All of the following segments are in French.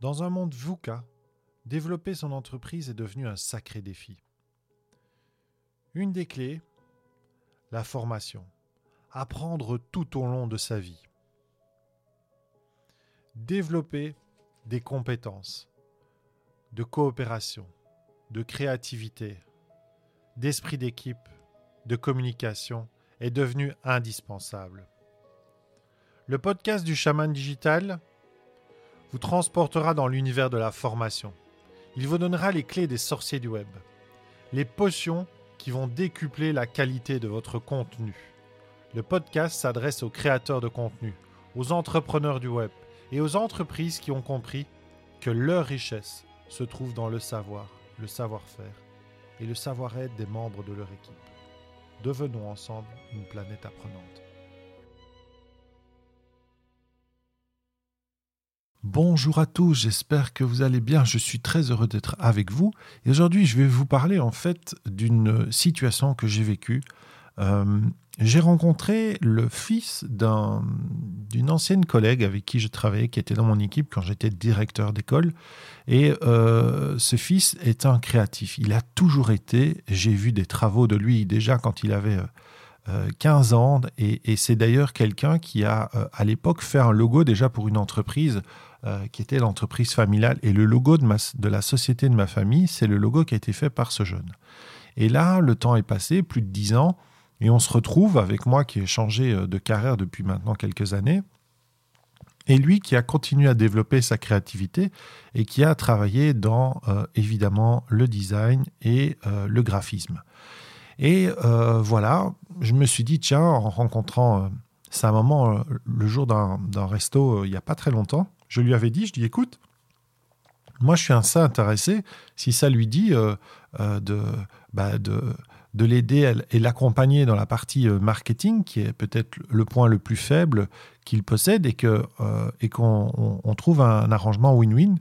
Dans un monde VUCA, développer son entreprise est devenu un sacré défi. Une des clés, la formation. Apprendre tout au long de sa vie. Développer des compétences de coopération, de créativité, d'esprit d'équipe, de communication est devenu indispensable. Le podcast du chaman digital vous transportera dans l'univers de la formation. Il vous donnera les clés des sorciers du web, les potions qui vont décupler la qualité de votre contenu. Le podcast s'adresse aux créateurs de contenu, aux entrepreneurs du web et aux entreprises qui ont compris que leur richesse se trouve dans le savoir, le savoir-faire et le savoir-être des membres de leur équipe. Devenons ensemble une planète apprenante. Bonjour à tous, j'espère que vous allez bien. Je suis très heureux d'être avec vous. Et aujourd'hui, je vais vous parler en fait d'une situation que j'ai vécue. Euh, j'ai rencontré le fils d'une ancienne collègue avec qui je travaillais, qui était dans mon équipe quand j'étais directeur d'école. Et euh, ce fils est un créatif. Il a toujours été. J'ai vu des travaux de lui déjà quand il avait 15 euh, ans. Et, et c'est d'ailleurs quelqu'un qui a, à l'époque, fait un logo déjà pour une entreprise euh, qui était l'entreprise familiale. Et le logo de, la société de ma famille, c'est le logo qui a été fait par ce jeune. Et là, le temps est passé, plus de dix ans, et on se retrouve avec moi qui ai changé euh, de carrière depuis maintenant quelques années, et lui qui a continué à développer sa créativité et qui a travaillé dans euh, évidemment le design et le graphisme. Et voilà, je me suis dit, tiens, en rencontrant sa maman le jour d'un resto il n'y a pas très longtemps, je lui avais dit, je dis, écoute, moi je suis un ça intéressé, si ça lui dit euh, euh, de, bah, de, de l'aider et l'accompagner dans la partie euh, marketing, qui est peut-être le point le plus faible qu'il possède, et qu'on on trouve un, arrangement win-win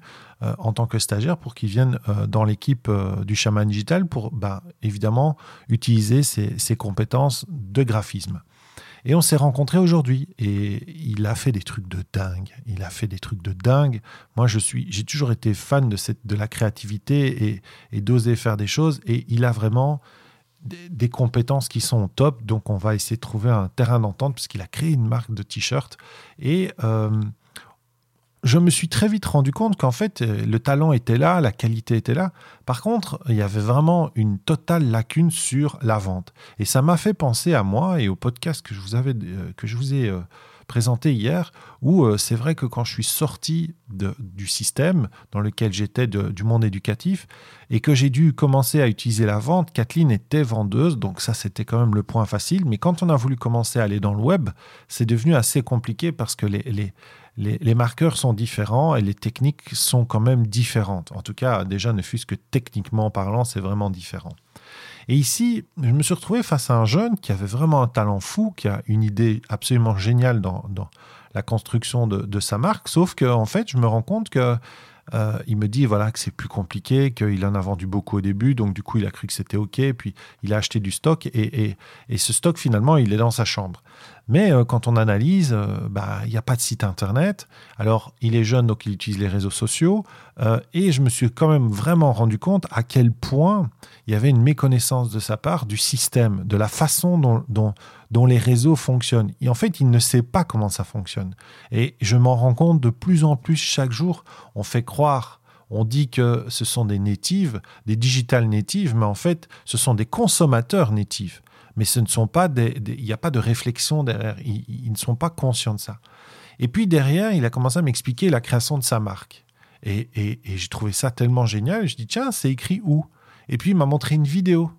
en tant que stagiaire pour qu'il vienne dans l'équipe du chaman digital pour bah, évidemment utiliser ses compétences de graphisme. Et on s'est rencontrés aujourd'hui et il a fait des trucs de dingue. Il a fait des trucs de dingue. Moi, je suis, j'ai toujours été fan de, cette, de la créativité et, d'oser faire des choses. Et il a vraiment des, compétences qui sont au top. Donc, on va essayer de trouver un terrain d'entente puisqu'il a créé une marque de t-shirt. Et euh, je me suis très vite rendu compte qu'en fait, euh, le talent était là, la qualité était là. Par contre, il y avait vraiment une totale lacune sur la vente. Et ça m'a fait penser à moi et au podcast que je vous, avais, euh, que je vous ai euh, présenté hier, où c'est vrai que quand je suis sorti du système dans lequel j'étais du monde éducatif et que j'ai dû commencer à utiliser la vente, Kathleen était vendeuse, donc ça c'était quand même le point facile. Mais quand on a voulu commencer à aller dans le web, c'est devenu assez compliqué parce que les, les les, marqueurs sont différents et les techniques sont quand même différentes. En tout cas, déjà, ne fût-ce que techniquement parlant, c'est vraiment différent. Et ici, je me suis retrouvé face à un jeune qui avait vraiment un talent fou, qui a une idée absolument géniale dans, la construction de, sa marque, sauf qu'en en fait, je me rends compte que euh, il me dit voilà que c'est plus compliqué, qu'il en a vendu beaucoup au début, donc du coup il a cru que c'était ok, puis il a acheté du stock et, ce stock finalement il est dans sa chambre. Mais euh, quand on analyse, euh, bah, il n'y a pas de site internet. Alors il est jeune donc il utilise les réseaux sociaux et je me suis quand même vraiment rendu compte à quel point il y avait une méconnaissance de sa part du système, de la façon dont, dont les réseaux fonctionnent. Et en fait, il ne sait pas comment ça fonctionne. Et je m'en rends compte de plus en plus chaque jour. On fait croire, on dit que ce sont des natives, des digital natives, mais en fait, ce sont des consommateurs natifs. Mais ce ne sont pas des, il n'y a pas de réflexion derrière. Ils, ne sont pas conscients de ça. Et puis derrière, il a commencé à m'expliquer la création de sa marque. Et, et j'ai trouvé ça tellement génial. Je dis tiens, c'est écrit où? Et puis il m'a montré une vidéo.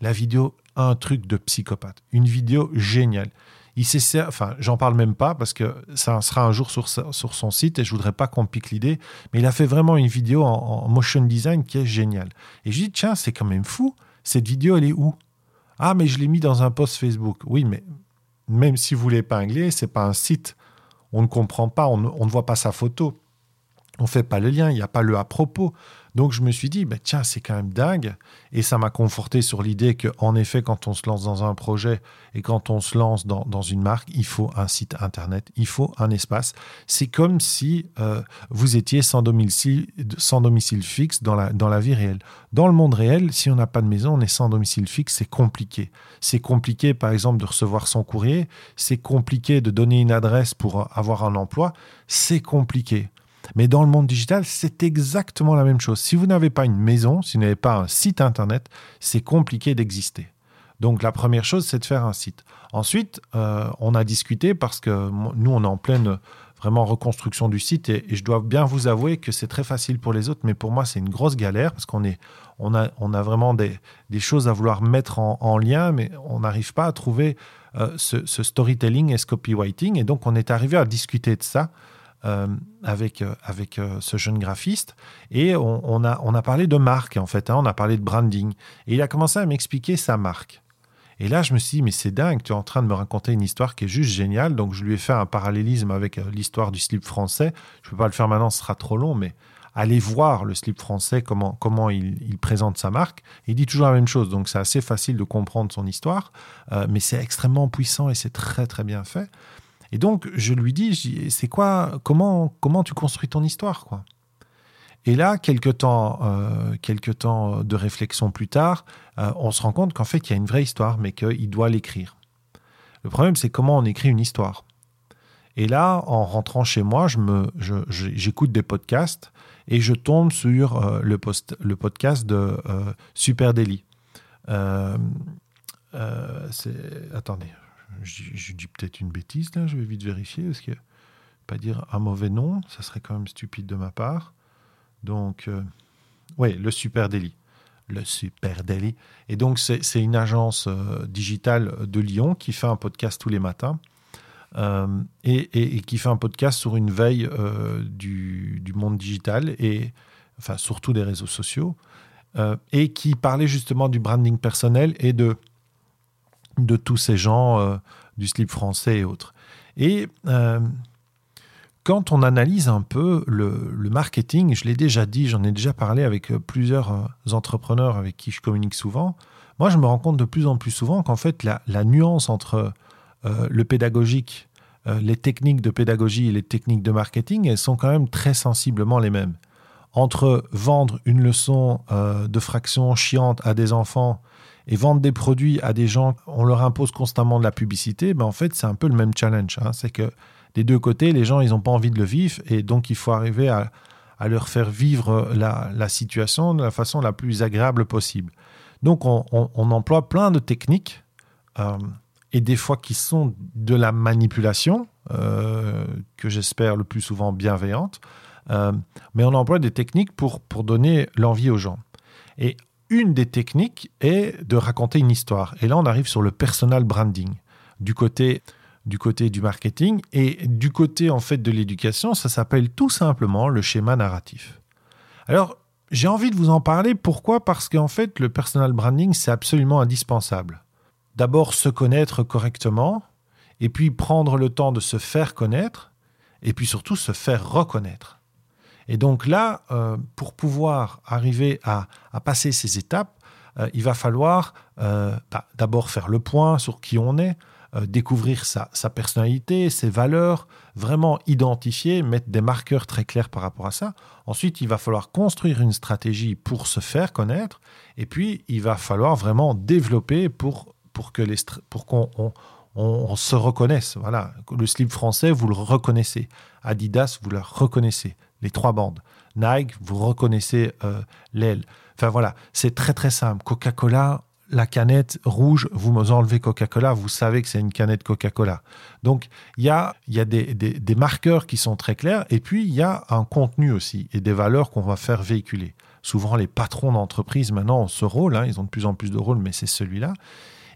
La vidéo un truc de psychopathe, une vidéo géniale. Il s'est, enfin, j'en parle même pas parce que ça sera un jour sur, sur son site et je voudrais pas qu'on pique l'idée, mais il a fait vraiment une vidéo en, motion design qui est géniale. Et je dis, tiens, c'est quand même fou, cette vidéo, elle est où? Ah, mais je l'ai mis dans un post Facebook. Oui, mais même si vous l'épinglez, c'est pas un site. On ne comprend pas, on ne voit pas sa photo. On fait pas le lien, il n'y a pas le à propos. Donc je me suis dit, bah, tiens, c'est quand même dingue. Et ça m'a conforté sur l'idée qu'en effet, quand on se lance dans un projet et quand on se lance dans, une marque, il faut un site internet, il faut un espace. C'est comme si euh, vous étiez sans domicile, sans domicile fixe dans la, dans la vie réelle. Dans le monde réel, si on n'a pas de maison, on est sans domicile fixe, c'est compliqué. C'est compliqué, par exemple, de recevoir son courrier. C'est compliqué de donner une adresse pour avoir un emploi. C'est compliqué. Mais dans le monde digital, c'est exactement la même chose. Si vous n'avez pas une maison, si vous n'avez pas un site internet, c'est compliqué d'exister. Donc la première chose, c'est de faire un site. Ensuite, euh, on a discuté parce que nous, on est en pleine vraiment reconstruction du site et, je dois bien vous avouer que c'est très facile pour les autres, mais pour moi, c'est une grosse galère parce qu'on est, on a, on a vraiment des, choses à vouloir mettre en, lien, mais on n'arrive pas à trouver euh, ce, ce, storytelling et ce copywriting. Et donc, on est arrivé à discuter de ça. Euh, avec, euh, avec euh, ce jeune graphiste et on, a, on a parlé de marque en fait, hein, on a parlé de branding et il a commencé à m'expliquer sa marque. Et là, je me suis dit, mais c'est dingue, tu es en train de me raconter une histoire qui est juste géniale. Donc, je lui ai fait un parallélisme avec l'histoire du slip français. Je ne peux pas le faire maintenant, ce sera trop long, mais allez voir le slip français, comment, comment il, présente sa marque. Il dit toujours la même chose, donc c'est assez facile de comprendre son histoire, mais c'est extrêmement puissant et c'est très, très bien fait. Et donc, je lui dis, c'est quoi, comment, comment tu construis ton histoire, quoi? Et là, quelques temps, euh, quelques temps de réflexion plus tard, euh, on se rend compte qu'en fait, il y a une vraie histoire, mais qu'il doit l'écrire. Le problème, c'est comment on écrit une histoire. Et là, en rentrant chez moi, je j'écoute des podcasts et je tombe sur euh, le podcast de Super Daily. attendez, je, dis peut-être une bêtise là, je vais vite vérifier parce que pas dire un mauvais nom, ça serait quand même stupide de ma part. Donc, euh, oui, le Super Daily. Le Super Daily. Et donc, c'est une agence euh, digitale de Lyon qui fait un podcast tous les matins euh, et, qui fait un podcast sur une veille du, du, monde digital et enfin surtout des réseaux sociaux et qui parlait justement du branding personnel et de de tous ces gens euh, du slip français et autres. Et euh, quand on analyse un peu le, marketing, je l'ai déjà dit, j'en ai déjà parlé avec euh, plusieurs entrepreneurs avec qui je communique souvent, moi je me rends compte de plus en plus souvent qu'en fait la, nuance entre le pédagogique, les techniques de pédagogie et les techniques de marketing, elles sont quand même très sensiblement les mêmes. Entre vendre une leçon de fraction chiante à des enfants et vendre des produits à des gens, on leur impose constamment de la publicité, ben en fait, c'est un peu le même challenge. Hein. C'est que des deux côtés, les gens, ils n'ont pas envie de le vivre et donc il faut arriver à, leur faire vivre la, situation de la façon la plus agréable possible. Donc, on, emploie plein de techniques euh, et des fois qui sont de la manipulation, euh, que j'espère le plus souvent bienveillante, euh, mais on emploie des techniques pour, pour donner l'envie aux gens. Et une des techniques est de raconter une histoire. Et là, on arrive sur le personal branding. Du côté du marketing et du côté en fait de l'éducation, ça s'appelle tout simplement le schéma narratif. Alors, j'ai envie de vous en parler pourquoi? Parce qu'en fait, le personal branding, c'est absolument indispensable. D'abord se connaître correctement et puis prendre le temps de se faire connaître et puis surtout se faire reconnaître. Et donc là, euh, pour pouvoir arriver à, passer ces étapes, euh, il va falloir euh, bah, d'abord faire le point sur qui on est, découvrir sa, personnalité, ses valeurs, vraiment identifier, mettre des marqueurs très clairs par rapport à ça. Ensuite, il va falloir construire une stratégie pour se faire connaître. Et puis, il va falloir vraiment développer pour, pour que les, pour qu'on on, se reconnaisse. Voilà, le slip français, vous le reconnaissez. Adidas, vous le reconnaissez les trois bandes. Nike, vous reconnaissez euh, l'aile. Enfin voilà, c'est très très simple. Coca-Cola, la canette rouge, vous enlevez Coca-Cola, vous savez que c'est une canette Coca-Cola. Donc il y a, y a des, des, marqueurs qui sont très clairs et puis il y a un contenu aussi et des valeurs qu'on va faire véhiculer. Souvent les patrons d'entreprise maintenant ont ce rôle, hein, ils ont de plus en plus de rôles, mais c'est celui-là.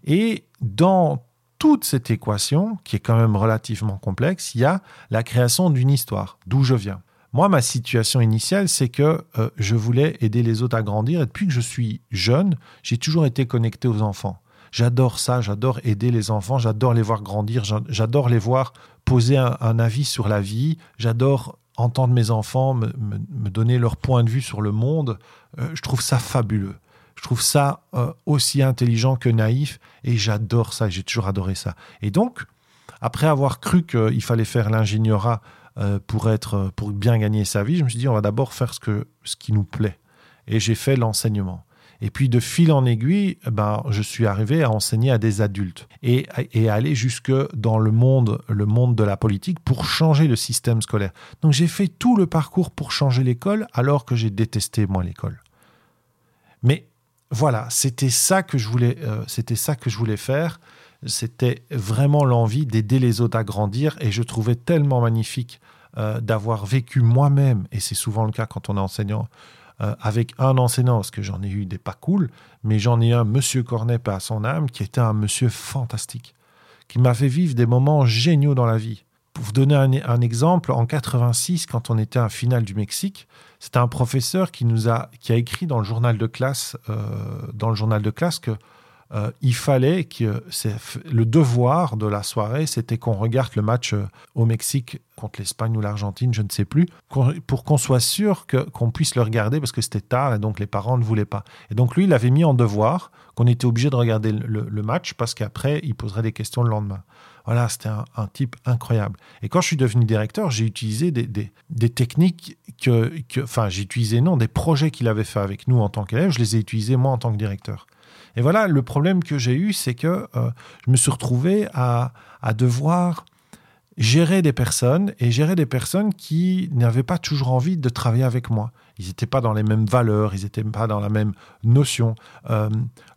Et dans toute cette équation, qui est quand même relativement complexe, il y a la création d'une histoire, d'où je viens. Moi, ma situation initiale, c'est que euh, je voulais aider les autres à grandir. Et depuis que je suis jeune, j'ai toujours été connecté aux enfants. J'adore ça, j'adore aider les enfants, j'adore les voir grandir, j'adore les voir poser un, avis sur la vie, j'adore entendre mes enfants me, donner leur point de vue sur le monde, je trouve ça fabuleux. Je trouve ça aussi intelligent que naïf et j'adore ça, j'ai toujours adoré ça. Et donc, après avoir cru qu'il fallait faire l'ingénierat pour, être, pour bien gagner sa vie, je me suis dit, on va d'abord faire ce, que, ce qui nous plaît. Et j'ai fait l'enseignement. Et puis de fil en aiguille, ben, je suis arrivé à enseigner à des adultes et, et aller jusque dans le monde, le monde de la politique pour changer le système scolaire. Donc j'ai fait tout le parcours pour changer l'école alors que j'ai détesté moi l'école. Mais voilà, c'était ça que je voulais, euh, c'était ça que je voulais faire. C'était vraiment l'envie d'aider les autres à grandir et je trouvais tellement magnifique euh, d'avoir vécu moi-même, et c'est souvent le cas quand on est enseignant, euh, avec un enseignant, parce que j'en ai eu des pas cool, mais j'en ai un, Monsieur Cornet, pas à son âme, qui était un monsieur fantastique, qui m'a fait vivre des moments géniaux dans la vie. Pour vous donner un, exemple, en 86, quand on était à la finale du Mexique, c'était un professeur qui nous a, qui a écrit dans le journal de classe, euh, dans le journal de classe que euh, il fallait que le devoir de la soirée, c'était qu'on regarde le match euh, au Mexique contre l'Espagne ou l'Argentine, je ne sais plus, pour qu'on soit sûr qu'on puisse le regarder parce que c'était tard et donc les parents ne voulaient pas. Et donc lui, il avait mis en devoir qu'on était obligé de regarder le, match parce qu'après, il poserait des questions le lendemain. Voilà, c'était un, type incroyable. Et quand je suis devenu directeur, j'ai utilisé des, techniques que, enfin, j'ai utilisé non, des projets qu'il avait fait avec nous en tant qu'élève, je les ai utilisés moi en tant que directeur. Et voilà, le problème que j'ai eu, c'est que euh, je me suis retrouvé à, devoir gérer des personnes et gérer des personnes qui n'avaient pas toujours envie de travailler avec moi. Ils n'étaient pas dans les mêmes valeurs, ils n'étaient pas dans la même notion. Euh,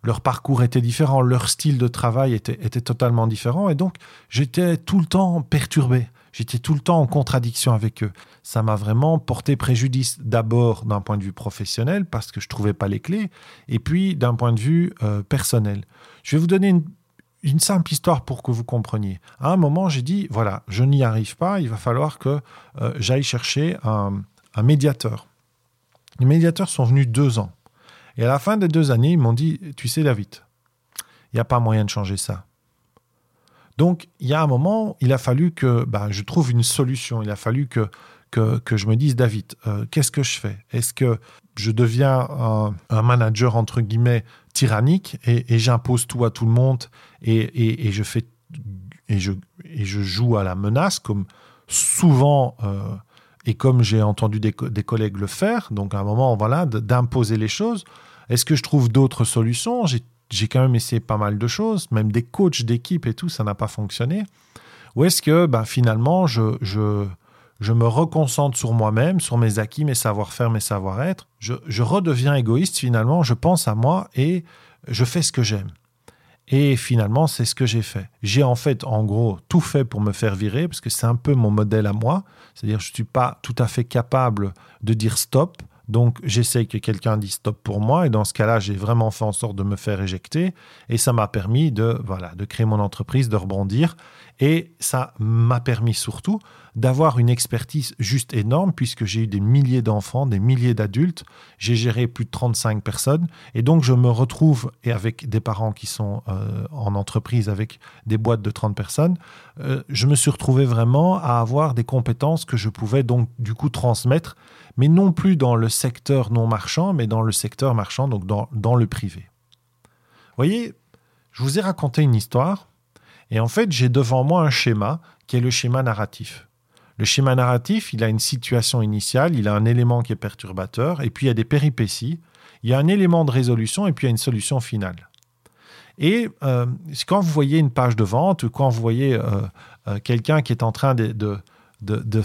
leur parcours était différent, leur style de travail était, était totalement différent. Et donc, j'étais tout le temps perturbé. J'étais tout le temps en contradiction avec eux. Ça m'a vraiment porté préjudice d'abord d'un point de vue professionnel parce que je trouvais pas les clés, et puis d'un point de vue euh, personnel. Je vais vous donner une, simple histoire pour que vous compreniez. À un moment, j'ai dit voilà, je n'y arrive pas, il va falloir que euh, j'aille chercher un, un médiateur. Les médiateurs sont venus deux ans. Et à la fin des deux années, ils m'ont dit Tu sais, David, il n'y a pas moyen de changer ça. Donc, il y a un moment, il a fallu que bah, je trouve une solution. Il a fallu que, je me dise, David, euh, qu'est-ce que je fais? Est-ce que je deviens un, manager, entre guillemets, tyrannique et, j'impose tout à tout le monde et, je joue à la menace comme souvent euh, et comme j'ai entendu des, collègues le faire, donc à un moment, voilà, d'imposer les choses. Est-ce que je trouve d'autres solutions? J'ai quand même essayé pas mal de choses, même des coachs d'équipe et tout, ça n'a pas fonctionné. Ou est-ce que ben, finalement, je, je, me reconcentre sur moi-même, sur mes acquis, mes savoir-faire, mes savoir-être, je, je redeviens égoïste finalement, je pense à moi et je fais ce que j'aime. Et finalement, c'est ce que j'ai fait. J'ai en fait, en gros, tout fait pour me faire virer, parce que c'est un peu mon modèle à moi. C'est-à-dire, je ne suis pas tout à fait capable de dire stop. Donc j'essaye que quelqu'un dise stop pour moi. Et dans ce cas-là, j'ai vraiment fait en sorte de me faire éjecter. Et ça m'a permis de voilà, de créer mon entreprise, de rebondir. Et ça m'a permis surtout d'avoir une expertise juste énorme puisque j'ai eu des milliers d'enfants, des milliers d'adultes, j'ai géré plus de 35 personnes et donc je me retrouve et avec des parents qui sont euh, en entreprise avec des boîtes de 30 personnes, euh, je me suis retrouvé vraiment à avoir des compétences que je pouvais donc du coup transmettre mais non plus dans le secteur non marchand, mais dans le secteur marchand, donc dans, dans le privé. Vous voyez, je vous ai raconté une histoire, et en fait, j'ai devant moi un schéma qui est le schéma narratif. Le schéma narratif, il a une situation initiale, il a un élément qui est perturbateur, et puis il y a des péripéties, il y a un élément de résolution, et puis il y a une solution finale. Et euh, quand vous voyez une page de vente, ou quand vous voyez euh, euh, quelqu'un qui est en train de, de, de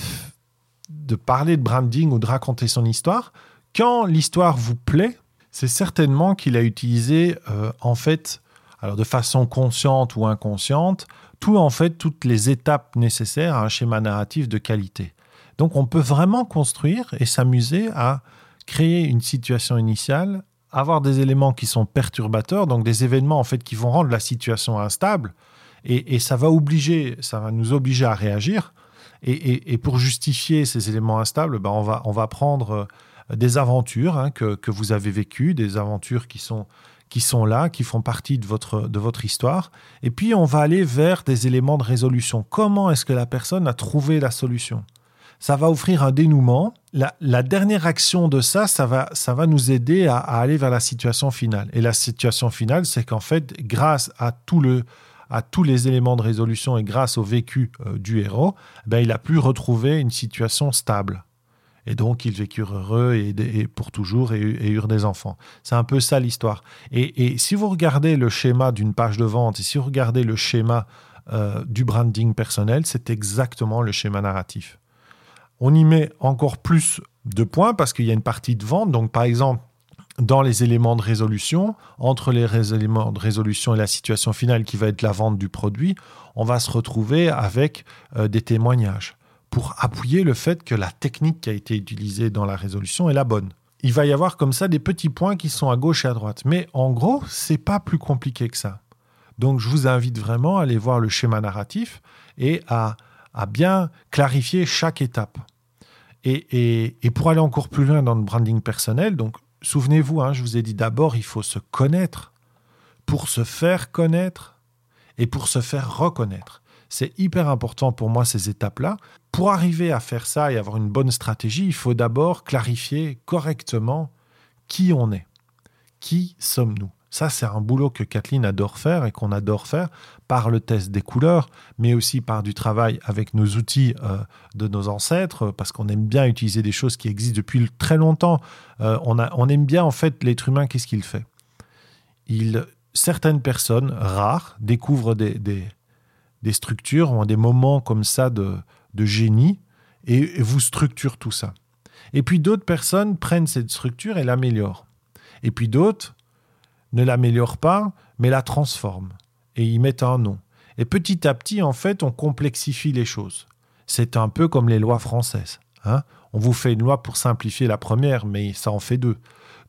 de parler de branding ou de raconter son histoire, quand l'histoire vous plaît, c'est certainement qu'il a utilisé en fait, alors de façon consciente ou inconsciente, tout en fait toutes les étapes nécessaires à un schéma narratif de qualité. Donc on peut vraiment construire et s'amuser à créer une situation initiale, avoir des éléments qui sont perturbateurs, donc des événements en fait qui vont rendre la situation instable, et, ça va obliger, ça va nous obliger à réagir. Et, pour justifier ces éléments instables, ben on, va, on va prendre euh, des aventures hein, que, que, vous avez vécues, des aventures qui sont, qui sont là, qui font partie de votre, de votre histoire. Et puis, on va aller vers des éléments de résolution. Comment est-ce que la personne a trouvé la solution? Ça va offrir un dénouement. La, dernière action de ça, ça va, ça va nous aider à, aller vers la situation finale. Et la situation finale, c'est qu'en fait, grâce à tout le, à tous les éléments de résolution et grâce au vécu euh, du héros, ben, il a pu retrouver une situation stable. Et donc, ils vécurent heureux et, pour toujours et, eurent des enfants. C'est un peu ça l'histoire. Et, si vous regardez le schéma d'une page de vente et si vous regardez le schéma euh, du branding personnel, c'est exactement le schéma narratif. On y met encore plus de points parce qu'il y a une partie de vente. Donc, par exemple, dans les éléments de résolution, entre les éléments de résolution et la situation finale qui va être la vente du produit, on va se retrouver avec euh, des témoignages pour appuyer le fait que la technique qui a été utilisée dans la résolution est la bonne. Il va y avoir comme ça des petits points qui sont à gauche et à droite. Mais en gros, c'est pas plus compliqué que ça. Donc je vous invite vraiment à aller voir le schéma narratif et à, bien clarifier chaque étape. Et, pour aller encore plus loin dans le branding personnel, donc souvenez-vous, hein, je vous ai dit d'abord, il faut se connaître pour se faire connaître et pour se faire reconnaître. C'est hyper important pour moi ces étapes-là. Pour arriver à faire ça et avoir une bonne stratégie, il faut d'abord clarifier correctement qui on est. Qui sommes-nous? Ça, c'est un boulot que Kathleen adore faire et qu'on adore faire par le test des couleurs, mais aussi par du travail avec nos outils euh, de nos ancêtres, parce qu'on aime bien utiliser des choses qui existent depuis très longtemps. Euh, on, aime bien, en fait, l'être humain, qu'est-ce qu'il fait? Certaines personnes rares découvrent des structures, ont des moments comme ça de, génie et, vous structurent tout ça. Et puis d'autres personnes prennent cette structure et l'améliorent. Et puis d'autres ne l'améliorent pas, mais la transforment et y mettent un nom. Et petit à petit, en fait, on complexifie les choses. C'est un peu comme les lois françaises. Hein. on vous fait une loi pour simplifier la première, mais ça en fait deux.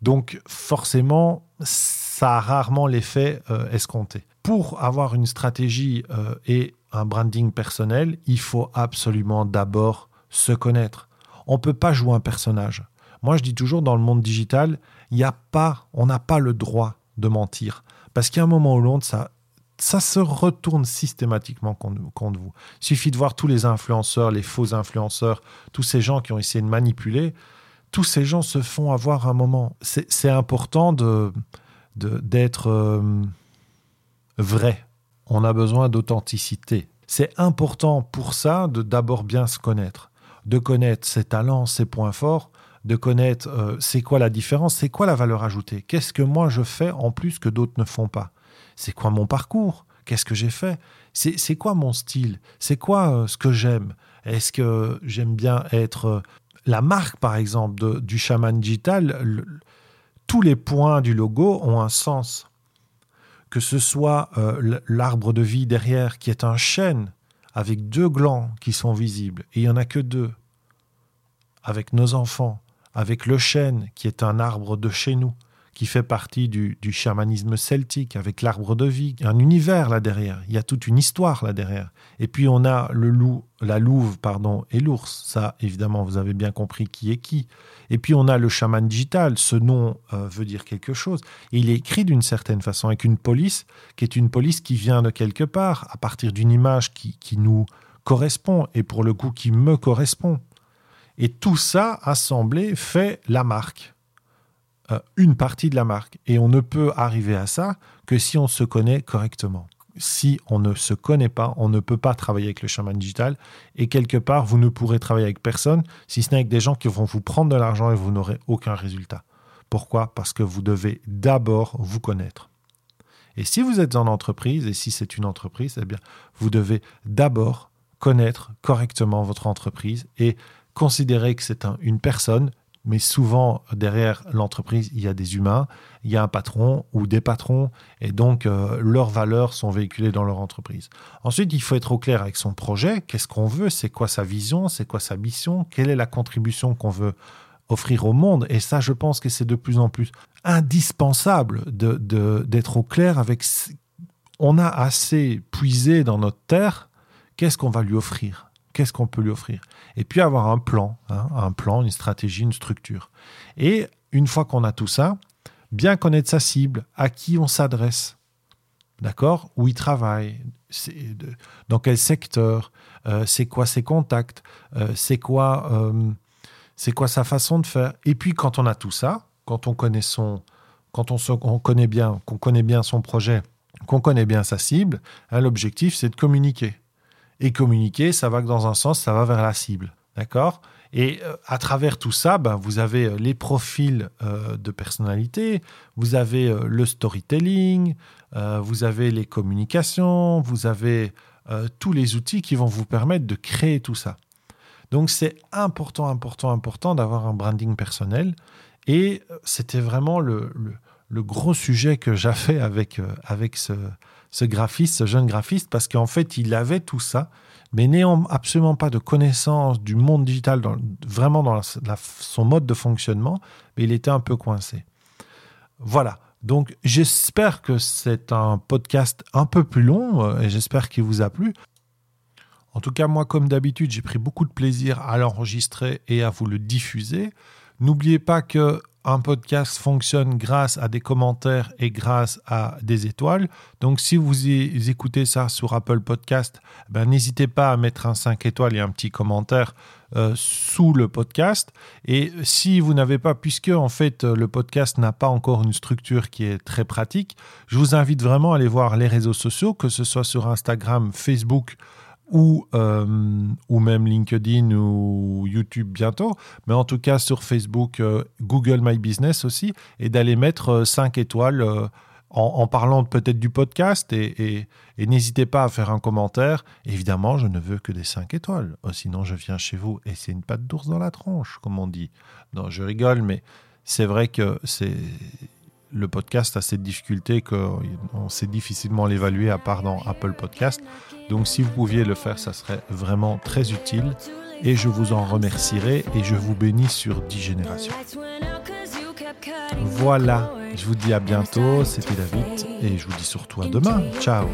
Donc forcément, ça a rarement l'effet euh, escompté pour avoir une stratégie euh, et un branding personnel, il faut absolument d'abord se connaître. On ne peut pas jouer un personnage. Moi, je dis toujours, dans le monde digital, il a pas, on n'a pas le droit de mentir. Parce a un moment ou l'autre, ça, ça se retourne systématiquement contre, vous. Il suffit de voir tous les influenceurs, les faux influenceurs, tous ces gens qui ont essayé de manipuler. Tous ces gens se font avoir un moment. C'est important de d'être... Euh, vrai. On a besoin d'authenticité. C'est important pour ça de d'abord bien se connaître, de connaître ses talents, ses points forts, de connaître euh, c'est quoi la différence, c'est quoi la valeur ajoutée, qu'est-ce que moi je fais en plus que d'autres ne font pas, c'est quoi mon parcours, qu'est-ce que j'ai fait, c'est quoi mon style, c'est quoi euh, ce que j'aime, est-ce que j'aime bien être la marque par exemple du chaman digital, tous les points du logo ont un sens. Que ce soit euh, l'arbre de vie derrière qui est un chêne avec deux glands qui sont visibles, et il n'y en a que deux, avec nos enfants, avec le chêne qui est un arbre de chez nous, qui fait partie du, chamanisme celtique, avec l'arbre de vie, un univers là derrière, il y a toute une histoire là derrière. Et puis on a le loup, la louve, pardon, et l'ours, ça évidemment vous avez bien compris qui est qui. Et puis on a le chaman digital, ce nom euh, veut dire quelque chose. Il est écrit d'une certaine façon avec une police, qui est une police qui vient de quelque part, à partir d'une image qui, qui nous correspond, et pour le coup qui me correspond. Et tout ça assemblé fait la marque. Euh, une partie de la marque. Et on ne peut arriver à ça que si on se connaît correctement. Si on ne se connaît pas, on ne peut pas travailler avec le chaman digital. Et quelque part, vous ne pourrez travailler avec personne, si ce n'est avec des gens qui vont vous prendre de l'argent et vous n'aurez aucun résultat. Pourquoi? Parce que vous devez d'abord vous connaître. Et si vous êtes en entreprise, et si c'est une entreprise, eh bien, vous devez d'abord connaître correctement votre entreprise et considérer que c'est une personne mais souvent derrière l'entreprise, il y a des humains, il y a un patron ou des patrons, et donc euh, leurs valeurs sont véhiculées dans leur entreprise. Ensuite, il faut être au clair avec son projet, qu'est-ce qu'on veut, c'est quoi sa vision, c'est quoi sa mission, quelle est la contribution qu'on veut offrir au monde, et ça, je pense que c'est de plus en plus indispensable d'être au clair avec... On a assez puisé dans notre terre, qu'est-ce qu'on va lui offrir? Qu'est-ce qu'on peut lui offrir Et puis avoir un plan, hein, un plan, une stratégie, une structure. Et une fois qu'on a tout ça, bien connaître sa cible, à qui on s'adresse, d'accord? Où il travaille, dans quel secteur, euh, c'est quoi ses contacts, euh, c'est quoi, euh, quoi sa façon de faire. Et puis quand on a tout ça, quand on connaît son, quand on, on connaît bien, qu'on connaît bien son projet, qu'on connaît bien sa cible, hein, l'objectif c'est de communiquer. Et communiquer, ça va que dans un sens, ça va vers la cible, d'accord? Et à travers tout ça, ben, vous avez les profils de personnalité, vous avez le storytelling, vous avez les communications, vous avez euh, tous les outils qui vont vous permettre de créer tout ça. Donc c'est important, important, important d'avoir un branding personnel. Et euh, c'était vraiment le, gros sujet que j'avais avec, euh, avec ce, graphiste, ce jeune graphiste, parce qu'en fait, il avait tout ça, mais n'ayant absolument pas de connaissance du monde digital, vraiment dans son mode de fonctionnement, mais il était un peu coincé. Voilà. Donc j'espère que c'est un podcast un peu plus long euh, et j'espère qu'il vous a plu. En tout cas, moi, comme d'habitude, j'ai pris beaucoup de plaisir à l'enregistrer et à vous le diffuser. N'oubliez pas que un podcast fonctionne grâce à des commentaires et grâce à des étoiles. Donc si vous écoutez ça sur Apple Podcast, ben, n'hésitez pas à mettre un 5 étoiles et un petit commentaire euh, sous le podcast. Et si vous n'avez pas, puisque en fait le podcast n'a pas encore une structure qui est très pratique, je vous invite vraiment à aller voir les réseaux sociaux, que ce soit sur Instagram, Facebook, ou, euh, ou même LinkedIn ou YouTube bientôt, mais en tout cas sur Facebook, euh, Google My Business aussi, et d'aller mettre 5 euh, étoiles en, parlant peut-être du podcast, et, et, n'hésitez pas à faire un commentaire. Évidemment, je ne veux que des 5 étoiles, oh, sinon je viens chez vous et c'est une patte d'ours dans la tronche, comme on dit. Non, je rigole, mais c'est vrai que c'est le podcast a cette difficulté qu'on sait difficilement l'évaluer à part dans Apple Podcast. Donc si vous pouviez le faire, ça serait vraiment très utile. Et je vous en remercierai et je vous bénis sur 10 générations. Voilà, je vous dis à bientôt, c'était David et je vous dis surtout à demain. Ciao